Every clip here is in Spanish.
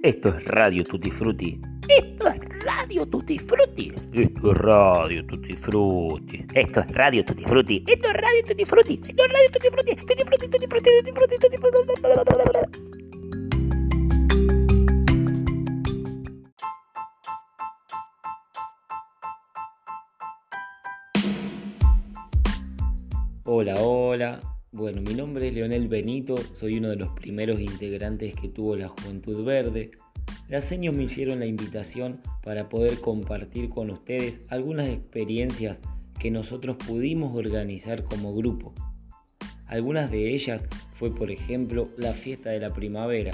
Esto es Radio Tutti Frutti. Esto es Radio Tutti Frutti. Esto es Radio Tutti Frutti. Esto es Radio Tutti Frutti. Esto es Radio Tutti Frutti. Esto es Radio Tutti Frutti. Tutti Frutti, Tutti Frutti, Tutti Frutti, Tutti Frutti. Hola, hola. Bueno, mi nombre es Leonel Benito, soy uno de los primeros integrantes que tuvo la Juventud Verde. Las seños me hicieron la invitación para poder compartir con ustedes algunas experiencias que nosotros pudimos organizar como grupo. Algunas de ellas fue, por ejemplo, la fiesta de la primavera.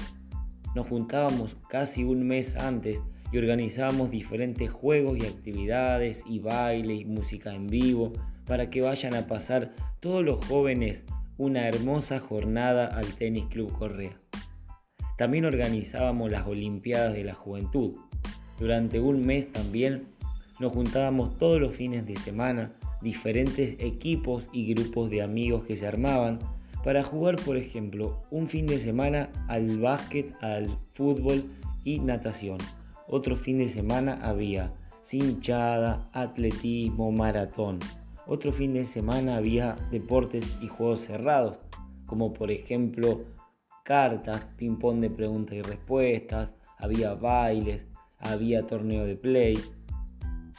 Nos juntábamos casi un mes antes y organizábamos diferentes juegos y actividades y baile y música en vivo para que vayan a pasar todos los jóvenes una hermosa jornada al Tenis Club Correa. También organizábamos las Olimpiadas de la Juventud. Durante un mes también nos juntábamos todos los fines de semana, diferentes equipos y grupos de amigos que se armaban para jugar, por ejemplo, un fin de semana al básquet, al fútbol y natación. Otro fin de semana había cinchada, atletismo, maratón. Otro fin de semana había deportes y juegos cerrados, como por ejemplo cartas, ping-pong de preguntas y respuestas, había bailes, había torneo de play.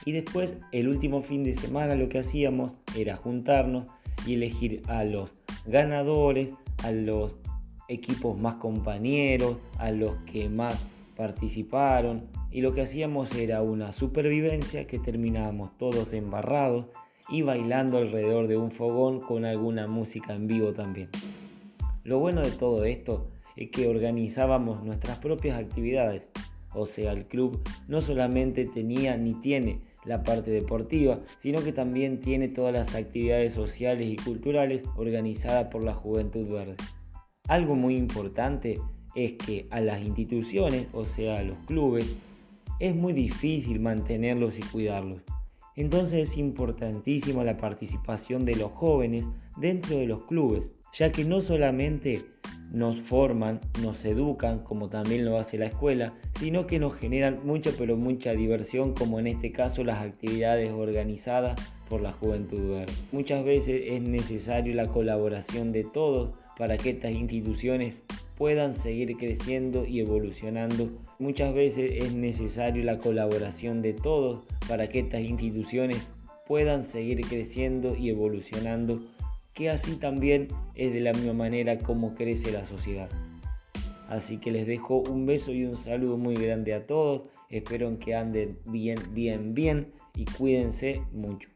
Y después, el último fin de semana, lo que hacíamos era juntarnos y elegir a los ganadores, a los equipos más compañeros, a los que más participaron. Y lo que hacíamos era una supervivencia que terminábamos todos embarrados y bailando alrededor de un fogón con alguna música en vivo también. Lo bueno de todo esto es que organizábamos nuestras propias actividades, o sea, el club no solamente tenía ni tiene la parte deportiva, sino que también tiene todas las actividades sociales y culturales organizadas por la Juventud Verde. Algo muy importante es que a las instituciones, o sea, a los clubes, es muy difícil mantenerlos y cuidarlos. Entonces es importantísima la participación de los jóvenes dentro de los clubes, ya que no solamente nos forman, nos educan, como también lo hace la escuela, sino que nos generan mucha pero mucha diversión, como en este caso las actividades organizadas por la Juventud. Muchas veces es necesario la colaboración de todos para que estas instituciones puedan seguir creciendo y evolucionando. Muchas veces es necesario la colaboración de todos para que estas instituciones puedan seguir creciendo y evolucionando, que así también es de la misma manera como crece la sociedad. Así que les dejo un beso y un saludo muy grande a todos. Espero que anden bien, bien, bien y cuídense mucho.